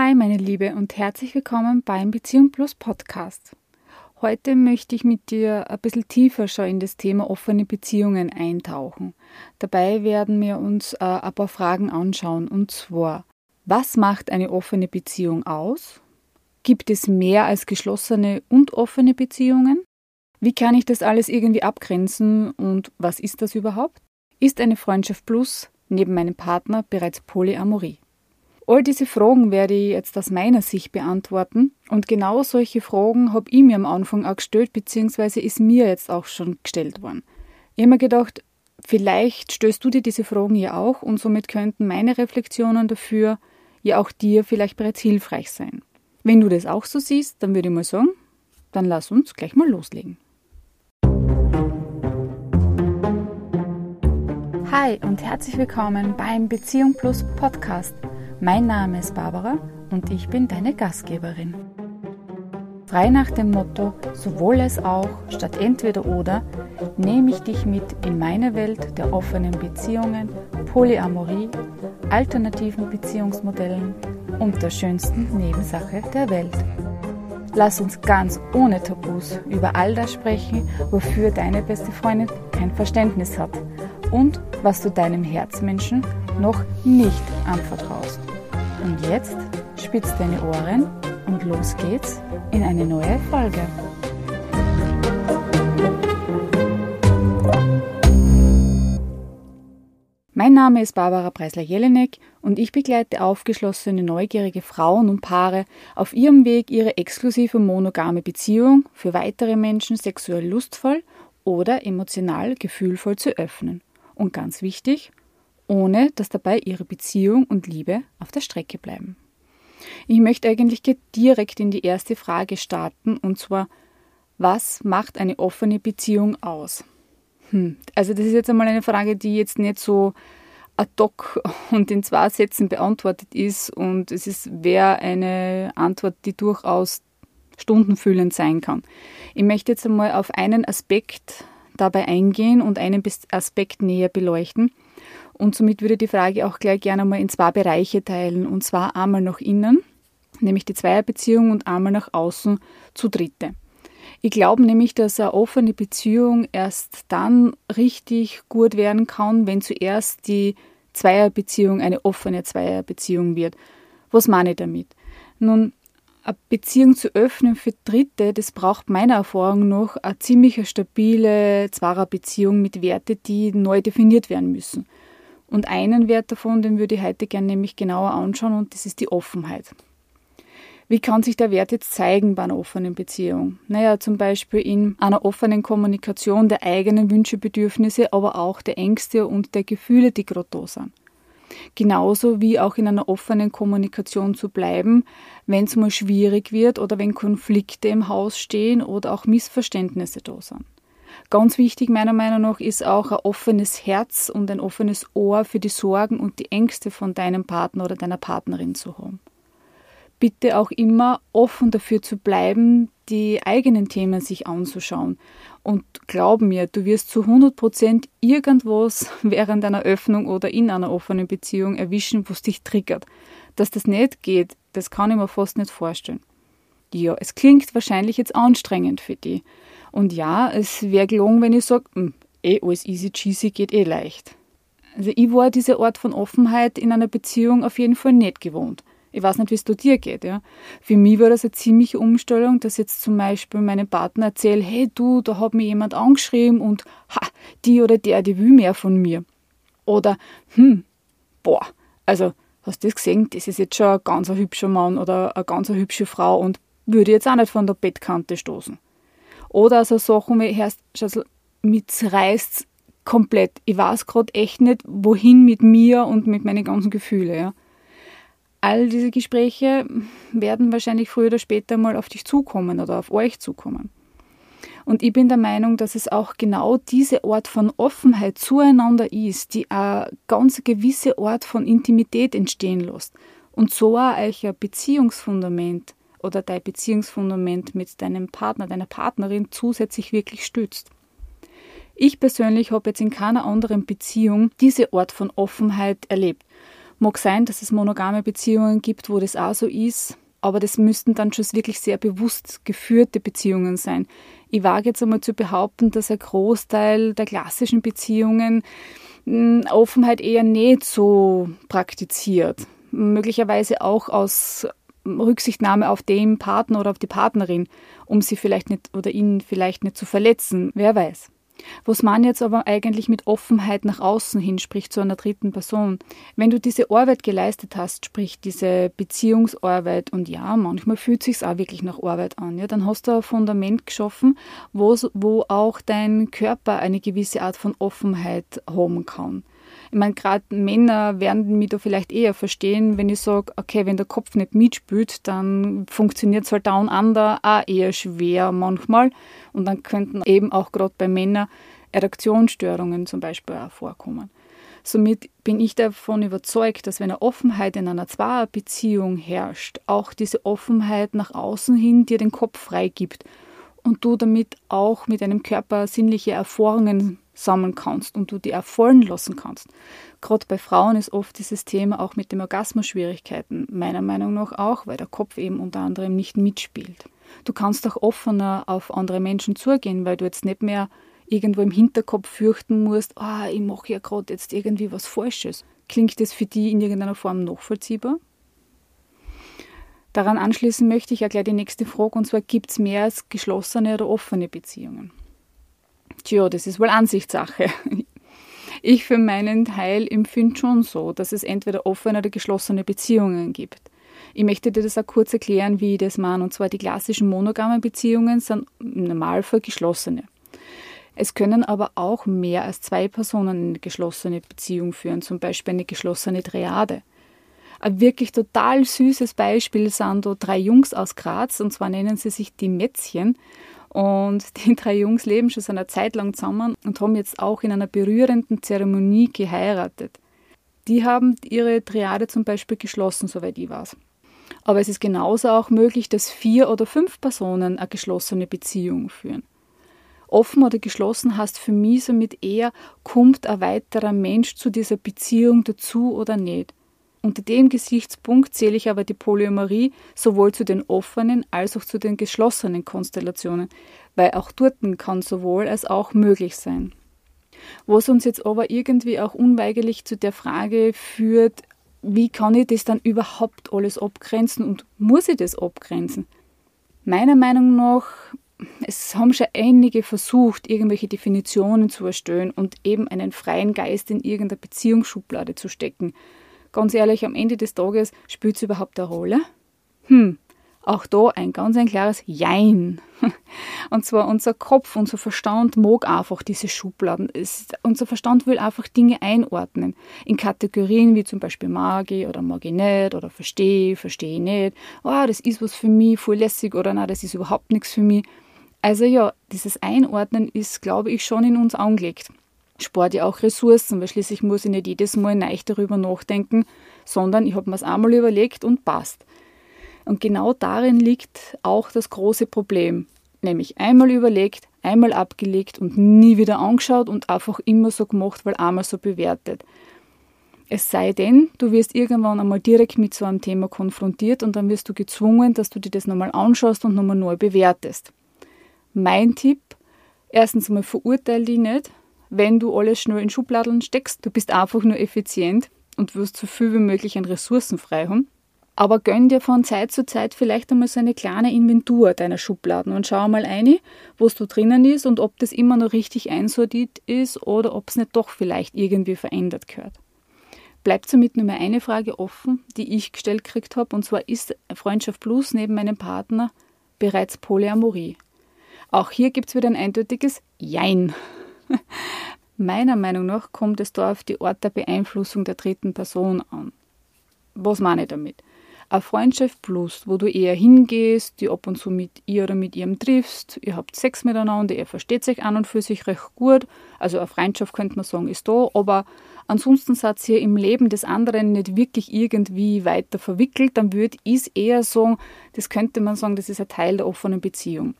Hi meine Liebe und herzlich willkommen beim Beziehung Plus Podcast. Heute möchte ich mit dir ein bisschen tiefer schon in das Thema offene Beziehungen eintauchen. Dabei werden wir uns äh, ein paar Fragen anschauen und zwar, was macht eine offene Beziehung aus? Gibt es mehr als geschlossene und offene Beziehungen? Wie kann ich das alles irgendwie abgrenzen und was ist das überhaupt? Ist eine Freundschaft plus neben meinem Partner bereits Polyamorie? All diese Fragen werde ich jetzt aus meiner Sicht beantworten und genau solche Fragen habe ich mir am Anfang auch gestellt, beziehungsweise ist mir jetzt auch schon gestellt worden. Ich habe mir gedacht, vielleicht stößt du dir diese Fragen ja auch und somit könnten meine Reflexionen dafür ja auch dir vielleicht bereits hilfreich sein. Wenn du das auch so siehst, dann würde ich mal sagen, dann lass uns gleich mal loslegen. Hi und herzlich willkommen beim Beziehung Plus Podcast. Mein Name ist Barbara und ich bin deine Gastgeberin. Frei nach dem Motto sowohl als auch statt entweder oder nehme ich dich mit in meine Welt der offenen Beziehungen, Polyamorie, alternativen Beziehungsmodellen und der schönsten Nebensache der Welt. Lass uns ganz ohne Tabus über all das sprechen, wofür deine beste Freundin kein Verständnis hat und was du deinem Herzmenschen noch nicht anvertraust. Und jetzt spitz deine Ohren und los geht's in eine neue Folge. Mein Name ist Barbara Preisler-Jelinek und ich begleite aufgeschlossene, neugierige Frauen und Paare auf ihrem Weg, ihre exklusive monogame Beziehung für weitere Menschen sexuell lustvoll oder emotional gefühlvoll zu öffnen. Und ganz wichtig, ohne dass dabei ihre Beziehung und Liebe auf der Strecke bleiben. Ich möchte eigentlich direkt in die erste Frage starten und zwar, was macht eine offene Beziehung aus? Hm, also das ist jetzt einmal eine Frage, die jetzt nicht so ad hoc und in zwei Sätzen beantwortet ist und es ist wäre eine Antwort, die durchaus stundenfüllend sein kann. Ich möchte jetzt einmal auf einen Aspekt dabei eingehen und einen Aspekt näher beleuchten. Und somit würde die Frage auch gleich gerne mal in zwei Bereiche teilen, und zwar einmal nach innen, nämlich die Zweierbeziehung, und einmal nach außen zu Dritte. Ich glaube nämlich, dass eine offene Beziehung erst dann richtig gut werden kann, wenn zuerst die Zweierbeziehung eine offene Zweierbeziehung wird. Was meine ich damit? Nun, eine Beziehung zu öffnen für Dritte, das braucht meiner Erfahrung nach eine ziemlich stabile Zweierbeziehung mit Werten, die neu definiert werden müssen. Und einen Wert davon, den würde ich heute gerne nämlich genauer anschauen, und das ist die Offenheit. Wie kann sich der Wert jetzt zeigen bei einer offenen Beziehung? Naja, zum Beispiel in einer offenen Kommunikation der eigenen Wünsche, Bedürfnisse, aber auch der Ängste und der Gefühle, die gerade da sind. Genauso wie auch in einer offenen Kommunikation zu bleiben, wenn es mal schwierig wird oder wenn Konflikte im Haus stehen oder auch Missverständnisse da sind. Ganz wichtig meiner Meinung nach ist auch ein offenes Herz und ein offenes Ohr für die Sorgen und die Ängste von deinem Partner oder deiner Partnerin zu haben bitte auch immer offen dafür zu bleiben, die eigenen Themen sich anzuschauen. Und glaub mir, du wirst zu 100 Prozent irgendwas während einer Öffnung oder in einer offenen Beziehung erwischen, was dich triggert. Dass das nicht geht, das kann ich mir fast nicht vorstellen. Ja, es klingt wahrscheinlich jetzt anstrengend für dich. Und ja, es wäre gelungen, wenn ich sage, hm, eh alles easy cheesy geht eh leicht. Also ich war diese Art von Offenheit in einer Beziehung auf jeden Fall nicht gewohnt. Ich weiß nicht, wie es dir geht. Ja. Für mich war das eine ziemliche Umstellung, dass jetzt zum Beispiel meinem Partner erzähle, hey du, da hat mir jemand angeschrieben und ha, die oder der, die will mehr von mir. Oder, hm, boah, also hast du das gesehen, das ist jetzt schon ein ganz hübscher Mann oder eine ganz hübsche Frau und würde jetzt auch nicht von der Bettkante stoßen. Oder so Sachen wie, hörst, also, mit reißt komplett. Ich weiß gerade echt nicht, wohin mit mir und mit meinen ganzen Gefühlen. Ja. All diese Gespräche werden wahrscheinlich früher oder später mal auf dich zukommen oder auf euch zukommen. Und ich bin der Meinung, dass es auch genau diese Art von Offenheit zueinander ist, die eine ganz gewisse Art von Intimität entstehen lässt. Und so auch ein Beziehungsfundament oder dein Beziehungsfundament mit deinem Partner, deiner Partnerin zusätzlich wirklich stützt. Ich persönlich habe jetzt in keiner anderen Beziehung diese Art von Offenheit erlebt Mag sein, dass es monogame Beziehungen gibt, wo das auch so ist, aber das müssten dann schon wirklich sehr bewusst geführte Beziehungen sein. Ich wage jetzt einmal zu behaupten, dass ein Großteil der klassischen Beziehungen hm, Offenheit eher nicht so praktiziert. Möglicherweise auch aus Rücksichtnahme auf den Partner oder auf die Partnerin, um sie vielleicht nicht oder ihn vielleicht nicht zu verletzen. Wer weiß. Was man jetzt aber eigentlich mit Offenheit nach außen hin spricht zu einer dritten Person. Wenn du diese Arbeit geleistet hast, sprich diese Beziehungsarbeit und ja, manchmal fühlt sich auch wirklich nach Arbeit an, ja, dann hast du ein Fundament geschaffen, wo auch dein Körper eine gewisse Art von Offenheit haben kann. Ich meine, gerade Männer werden mich da vielleicht eher verstehen, wenn ich sage, okay, wenn der Kopf nicht mitspielt, dann funktioniert es halt down under auch eher schwer manchmal. Und dann könnten eben auch gerade bei Männern Erektionsstörungen zum Beispiel auch vorkommen. Somit bin ich davon überzeugt, dass wenn eine Offenheit in einer Zweierbeziehung herrscht, auch diese Offenheit nach außen hin dir den Kopf freigibt und du damit auch mit deinem Körper sinnliche Erfahrungen sammeln kannst und du die erfolgen lassen kannst. Gerade bei Frauen ist oft dieses Thema auch mit dem Orgasmus Schwierigkeiten, meiner Meinung nach auch, weil der Kopf eben unter anderem nicht mitspielt. Du kannst auch offener auf andere Menschen zugehen, weil du jetzt nicht mehr irgendwo im Hinterkopf fürchten musst, ah, ich mache ja gerade jetzt irgendwie was Falsches. Klingt das für die in irgendeiner Form nachvollziehbar? Daran anschließen möchte ich ja gleich die nächste Frage, und zwar gibt es mehr als geschlossene oder offene Beziehungen? Tja, das ist wohl Ansichtssache. Ich für meinen Teil empfinde schon so, dass es entweder offene oder geschlossene Beziehungen gibt. Ich möchte dir das auch kurz erklären, wie ich das meine. Und zwar die klassischen monogamen Beziehungen sind im Normalfall geschlossene. Es können aber auch mehr als zwei Personen eine geschlossene Beziehung führen, zum Beispiel eine geschlossene Triade. Ein wirklich total süßes Beispiel sind da drei Jungs aus Graz, und zwar nennen sie sich die Mätzchen. Und die drei Jungs leben schon so eine Zeit lang zusammen und haben jetzt auch in einer berührenden Zeremonie geheiratet. Die haben ihre Triade zum Beispiel geschlossen, soweit ich weiß. Aber es ist genauso auch möglich, dass vier oder fünf Personen eine geschlossene Beziehung führen. Offen oder geschlossen heißt für mich somit eher, kommt ein weiterer Mensch zu dieser Beziehung dazu oder nicht. Unter dem Gesichtspunkt zähle ich aber die Polyamorie sowohl zu den offenen als auch zu den geschlossenen Konstellationen, weil auch dort kann sowohl als auch möglich sein. Was uns jetzt aber irgendwie auch unweigerlich zu der Frage führt, wie kann ich das dann überhaupt alles abgrenzen und muss ich das abgrenzen? Meiner Meinung nach, es haben schon einige versucht, irgendwelche Definitionen zu erstellen und eben einen freien Geist in irgendeiner Beziehungsschublade zu stecken ganz ehrlich, am Ende des Tages spielt es überhaupt eine Rolle? Hm, auch da ein ganz ein klares Jein. Und zwar unser Kopf, unser Verstand mag einfach diese Schubladen. Es, unser Verstand will einfach Dinge einordnen. In Kategorien wie zum Beispiel mag ich oder mag ich nicht oder verstehe, verstehe ich nicht. Oh, das ist was für mich, voll lässig oder nein, das ist überhaupt nichts für mich. Also ja, dieses Einordnen ist, glaube ich, schon in uns angelegt spart ja auch Ressourcen, weil schließlich muss ich nicht jedes Mal neu darüber nachdenken, sondern ich habe mir es einmal überlegt und passt. Und genau darin liegt auch das große Problem, nämlich einmal überlegt, einmal abgelegt und nie wieder angeschaut und einfach immer so gemacht, weil einmal so bewertet. Es sei denn, du wirst irgendwann einmal direkt mit so einem Thema konfrontiert und dann wirst du gezwungen, dass du dir das nochmal anschaust und nochmal neu bewertest. Mein Tipp, erstens mal verurteile dich nicht, wenn du alles schnell in Schubladeln steckst. Du bist einfach nur effizient und wirst so viel wie möglich an Ressourcen frei haben. Aber gönn dir von Zeit zu Zeit vielleicht einmal so eine kleine Inventur deiner Schubladen und schau mal ein, wo du drinnen ist und ob das immer noch richtig einsortiert ist oder ob es nicht doch vielleicht irgendwie verändert gehört. Bleibt somit nur mehr eine Frage offen, die ich gestellt gekriegt habe, und zwar ist Freundschaft Plus neben meinem Partner bereits Polyamorie? Auch hier gibt es wieder ein eindeutiges Jein. Meiner Meinung nach kommt es da auf die Art der Beeinflussung der dritten Person an. Was meine ich damit? Eine Freundschaft plus, wo du eher hingehst, die ab und zu mit ihr oder mit ihrem triffst, ihr habt Sex miteinander, ihr versteht sich an und für sich recht gut. Also eine Freundschaft könnte man sagen, ist da, aber ansonsten seid ihr im Leben des anderen nicht wirklich irgendwie weiter verwickelt, dann würde ich eher sagen, das könnte man sagen, das ist ein Teil der offenen Beziehung.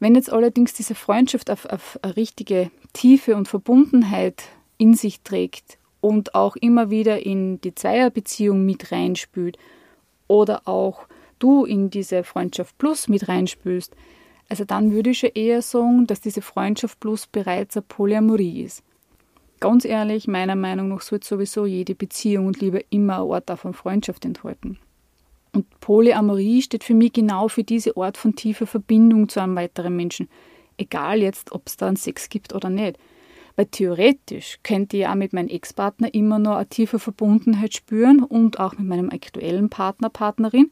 Wenn jetzt allerdings diese Freundschaft auf, auf eine richtige Tiefe und Verbundenheit in sich trägt und auch immer wieder in die Zweierbeziehung mit reinspült oder auch du in diese Freundschaft Plus mit reinspülst, also dann würde ich schon eher sagen, dass diese Freundschaft Plus bereits eine Polyamorie ist. Ganz ehrlich, meiner Meinung nach sollte sowieso jede Beziehung und Liebe immer eine Art von Freundschaft enthalten. Und Polyamorie steht für mich genau für diese Art von tiefer Verbindung zu einem weiteren Menschen. Egal jetzt, ob es da einen Sex gibt oder nicht. Weil theoretisch könnte ich ja mit meinem Ex-Partner immer noch eine tiefe Verbundenheit spüren und auch mit meinem aktuellen Partner, Partnerin.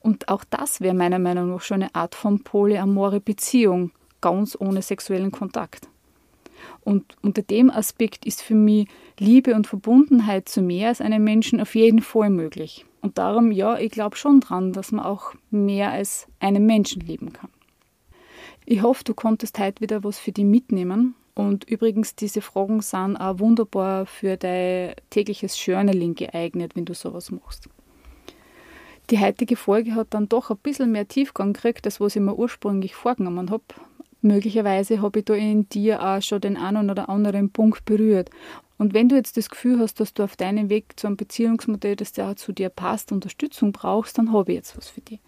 Und auch das wäre meiner Meinung nach schon eine Art von polyamore Beziehung, ganz ohne sexuellen Kontakt. Und unter dem Aspekt ist für mich Liebe und Verbundenheit zu mehr als einem Menschen auf jeden Fall möglich. Und darum, ja, ich glaube schon dran, dass man auch mehr als einen Menschen lieben kann. Ich hoffe, du konntest heute wieder was für dich mitnehmen und übrigens, diese Fragen sind auch wunderbar für dein tägliches Journaling geeignet, wenn du sowas machst. Die heutige Folge hat dann doch ein bisschen mehr Tiefgang gekriegt, als was ich mir ursprünglich vorgenommen habe. Möglicherweise habe ich da in dir auch schon den einen oder anderen Punkt berührt. Und wenn du jetzt das Gefühl hast, dass du auf deinem Weg zu einem Beziehungsmodell, das ja zu dir passt, Unterstützung brauchst, dann habe ich jetzt was für dich.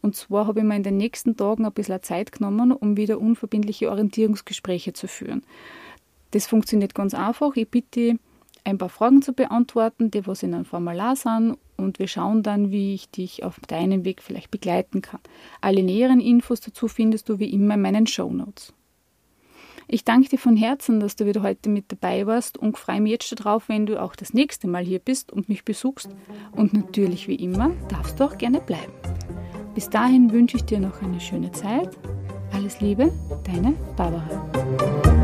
Und zwar habe ich mir in den nächsten Tagen ein bisschen Zeit genommen, um wieder unverbindliche Orientierungsgespräche zu führen. Das funktioniert ganz einfach. Ich bitte ein paar Fragen zu beantworten, die was in einem Formular sind und wir schauen dann, wie ich dich auf deinem Weg vielleicht begleiten kann. Alle näheren Infos dazu findest du wie immer in meinen Show Notes. Ich danke dir von Herzen, dass du wieder heute mit dabei warst und freue mich jetzt darauf, wenn du auch das nächste Mal hier bist und mich besuchst. Und natürlich wie immer darfst du auch gerne bleiben. Bis dahin wünsche ich dir noch eine schöne Zeit. Alles Liebe, deine Barbara.